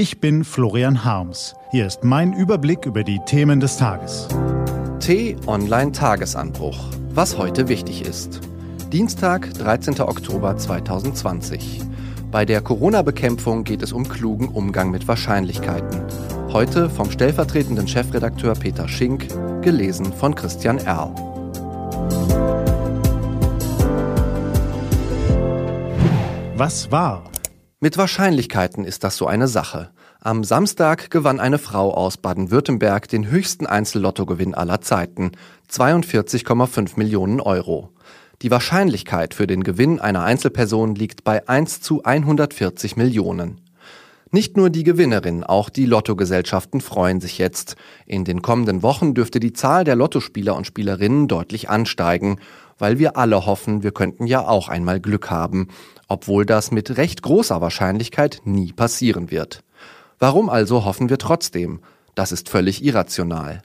Ich bin Florian Harms. Hier ist mein Überblick über die Themen des Tages. T-Online Tagesanbruch. Was heute wichtig ist. Dienstag, 13. Oktober 2020. Bei der Corona-Bekämpfung geht es um klugen Umgang mit Wahrscheinlichkeiten. Heute vom stellvertretenden Chefredakteur Peter Schink, gelesen von Christian Erl. Was war? Mit Wahrscheinlichkeiten ist das so eine Sache. Am Samstag gewann eine Frau aus Baden-Württemberg den höchsten Einzellottogewinn aller Zeiten, 42,5 Millionen Euro. Die Wahrscheinlichkeit für den Gewinn einer Einzelperson liegt bei 1 zu 140 Millionen. Nicht nur die Gewinnerin, auch die Lottogesellschaften freuen sich jetzt. In den kommenden Wochen dürfte die Zahl der Lottospieler und Spielerinnen deutlich ansteigen, weil wir alle hoffen, wir könnten ja auch einmal Glück haben obwohl das mit recht großer Wahrscheinlichkeit nie passieren wird. Warum also hoffen wir trotzdem? Das ist völlig irrational.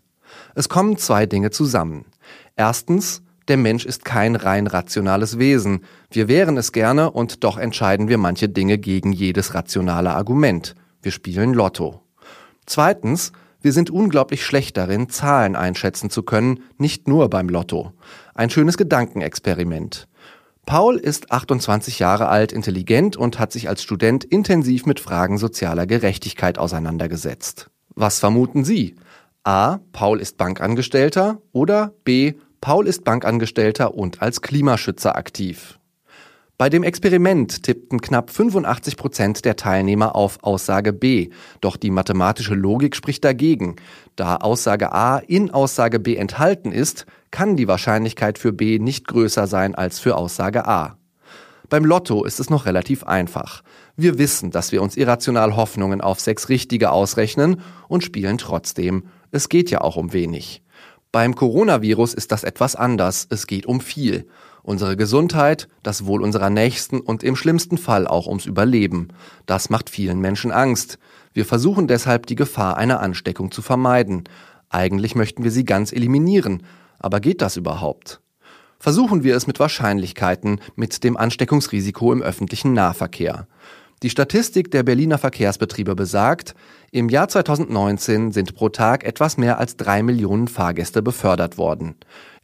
Es kommen zwei Dinge zusammen. Erstens, der Mensch ist kein rein rationales Wesen. Wir wären es gerne und doch entscheiden wir manche Dinge gegen jedes rationale Argument. Wir spielen Lotto. Zweitens, wir sind unglaublich schlecht darin, Zahlen einschätzen zu können, nicht nur beim Lotto. Ein schönes Gedankenexperiment. Paul ist 28 Jahre alt, intelligent und hat sich als Student intensiv mit Fragen sozialer Gerechtigkeit auseinandergesetzt. Was vermuten Sie? A. Paul ist Bankangestellter oder B. Paul ist Bankangestellter und als Klimaschützer aktiv. Bei dem Experiment tippten knapp 85 Prozent der Teilnehmer auf Aussage B, doch die mathematische Logik spricht dagegen. Da Aussage A in Aussage B enthalten ist, kann die Wahrscheinlichkeit für B nicht größer sein als für Aussage A. Beim Lotto ist es noch relativ einfach. Wir wissen, dass wir uns irrational Hoffnungen auf sechs Richtige ausrechnen und spielen trotzdem. Es geht ja auch um wenig. Beim Coronavirus ist das etwas anders. Es geht um viel unsere Gesundheit, das Wohl unserer Nächsten und im schlimmsten Fall auch ums Überleben. Das macht vielen Menschen Angst. Wir versuchen deshalb die Gefahr einer Ansteckung zu vermeiden. Eigentlich möchten wir sie ganz eliminieren. Aber geht das überhaupt? Versuchen wir es mit Wahrscheinlichkeiten, mit dem Ansteckungsrisiko im öffentlichen Nahverkehr. Die Statistik der Berliner Verkehrsbetriebe besagt, im Jahr 2019 sind pro Tag etwas mehr als drei Millionen Fahrgäste befördert worden.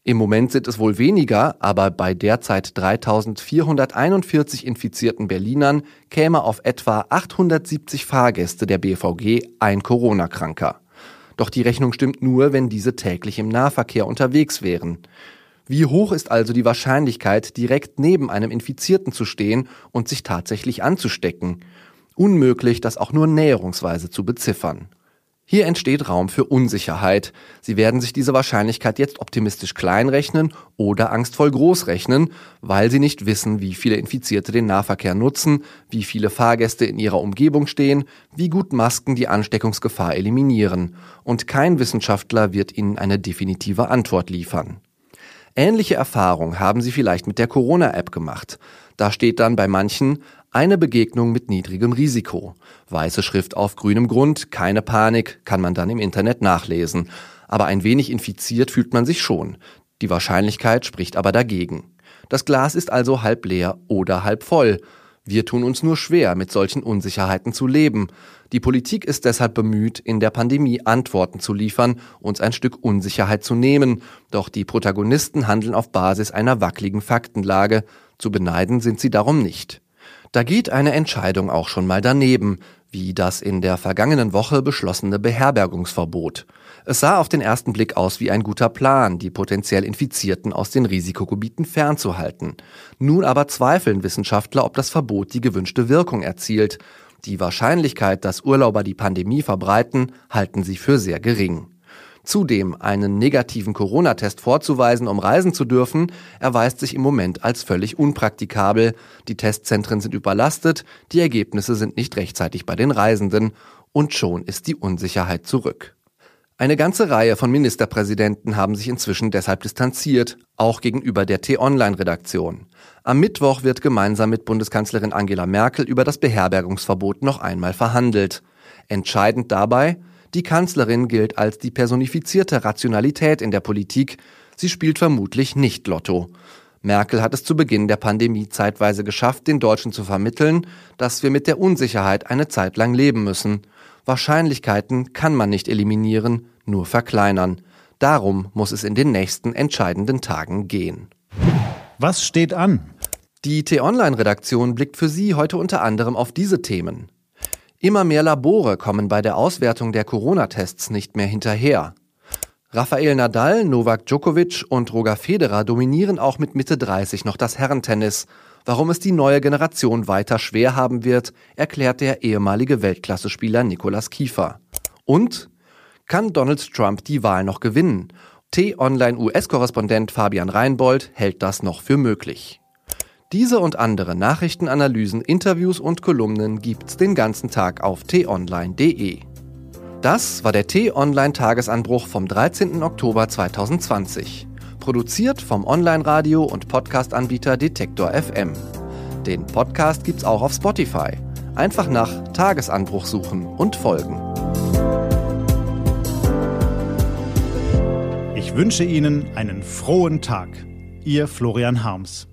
Im Moment sind es wohl weniger, aber bei derzeit 3441 infizierten Berlinern käme auf etwa 870 Fahrgäste der BVG ein Corona-Kranker. Doch die Rechnung stimmt nur, wenn diese täglich im Nahverkehr unterwegs wären. Wie hoch ist also die Wahrscheinlichkeit, direkt neben einem Infizierten zu stehen und sich tatsächlich anzustecken? Unmöglich, das auch nur näherungsweise zu beziffern. Hier entsteht Raum für Unsicherheit. Sie werden sich diese Wahrscheinlichkeit jetzt optimistisch klein rechnen oder angstvoll groß rechnen, weil sie nicht wissen, wie viele Infizierte den Nahverkehr nutzen, wie viele Fahrgäste in ihrer Umgebung stehen, wie gut Masken die Ansteckungsgefahr eliminieren. Und kein Wissenschaftler wird ihnen eine definitive Antwort liefern. Ähnliche Erfahrungen haben sie vielleicht mit der Corona-App gemacht. Da steht dann bei manchen eine Begegnung mit niedrigem Risiko. Weiße Schrift auf grünem Grund, keine Panik, kann man dann im Internet nachlesen. Aber ein wenig infiziert fühlt man sich schon. Die Wahrscheinlichkeit spricht aber dagegen. Das Glas ist also halb leer oder halb voll. Wir tun uns nur schwer, mit solchen Unsicherheiten zu leben. Die Politik ist deshalb bemüht, in der Pandemie Antworten zu liefern, uns ein Stück Unsicherheit zu nehmen. Doch die Protagonisten handeln auf Basis einer wackeligen Faktenlage. Zu beneiden sind sie darum nicht. Da geht eine Entscheidung auch schon mal daneben, wie das in der vergangenen Woche beschlossene Beherbergungsverbot. Es sah auf den ersten Blick aus wie ein guter Plan, die potenziell Infizierten aus den Risikogebieten fernzuhalten. Nun aber zweifeln Wissenschaftler, ob das Verbot die gewünschte Wirkung erzielt. Die Wahrscheinlichkeit, dass Urlauber die Pandemie verbreiten, halten sie für sehr gering. Zudem einen negativen Corona-Test vorzuweisen, um reisen zu dürfen, erweist sich im Moment als völlig unpraktikabel. Die Testzentren sind überlastet, die Ergebnisse sind nicht rechtzeitig bei den Reisenden und schon ist die Unsicherheit zurück. Eine ganze Reihe von Ministerpräsidenten haben sich inzwischen deshalb distanziert, auch gegenüber der T-Online-Redaktion. Am Mittwoch wird gemeinsam mit Bundeskanzlerin Angela Merkel über das Beherbergungsverbot noch einmal verhandelt. Entscheidend dabei, die Kanzlerin gilt als die personifizierte Rationalität in der Politik. Sie spielt vermutlich nicht Lotto. Merkel hat es zu Beginn der Pandemie zeitweise geschafft, den Deutschen zu vermitteln, dass wir mit der Unsicherheit eine Zeit lang leben müssen. Wahrscheinlichkeiten kann man nicht eliminieren, nur verkleinern. Darum muss es in den nächsten entscheidenden Tagen gehen. Was steht an? Die T-Online-Redaktion blickt für Sie heute unter anderem auf diese Themen. Immer mehr Labore kommen bei der Auswertung der Corona-Tests nicht mehr hinterher. Rafael Nadal, Novak Djokovic und Roger Federer dominieren auch mit Mitte 30 noch das Herrentennis. Warum es die neue Generation weiter schwer haben wird, erklärt der ehemalige Weltklasse-Spieler Nicolas Kiefer. Und kann Donald Trump die Wahl noch gewinnen? T-Online-US-Korrespondent Fabian Reinbold hält das noch für möglich. Diese und andere Nachrichtenanalysen, Interviews und Kolumnen gibt's den ganzen Tag auf t-online.de. Das war der T-Online-Tagesanbruch vom 13. Oktober 2020. Produziert vom Online-Radio- und Podcast-Anbieter Detektor FM. Den Podcast gibt's auch auf Spotify. Einfach nach Tagesanbruch suchen und folgen. Ich wünsche Ihnen einen frohen Tag. Ihr Florian Harms.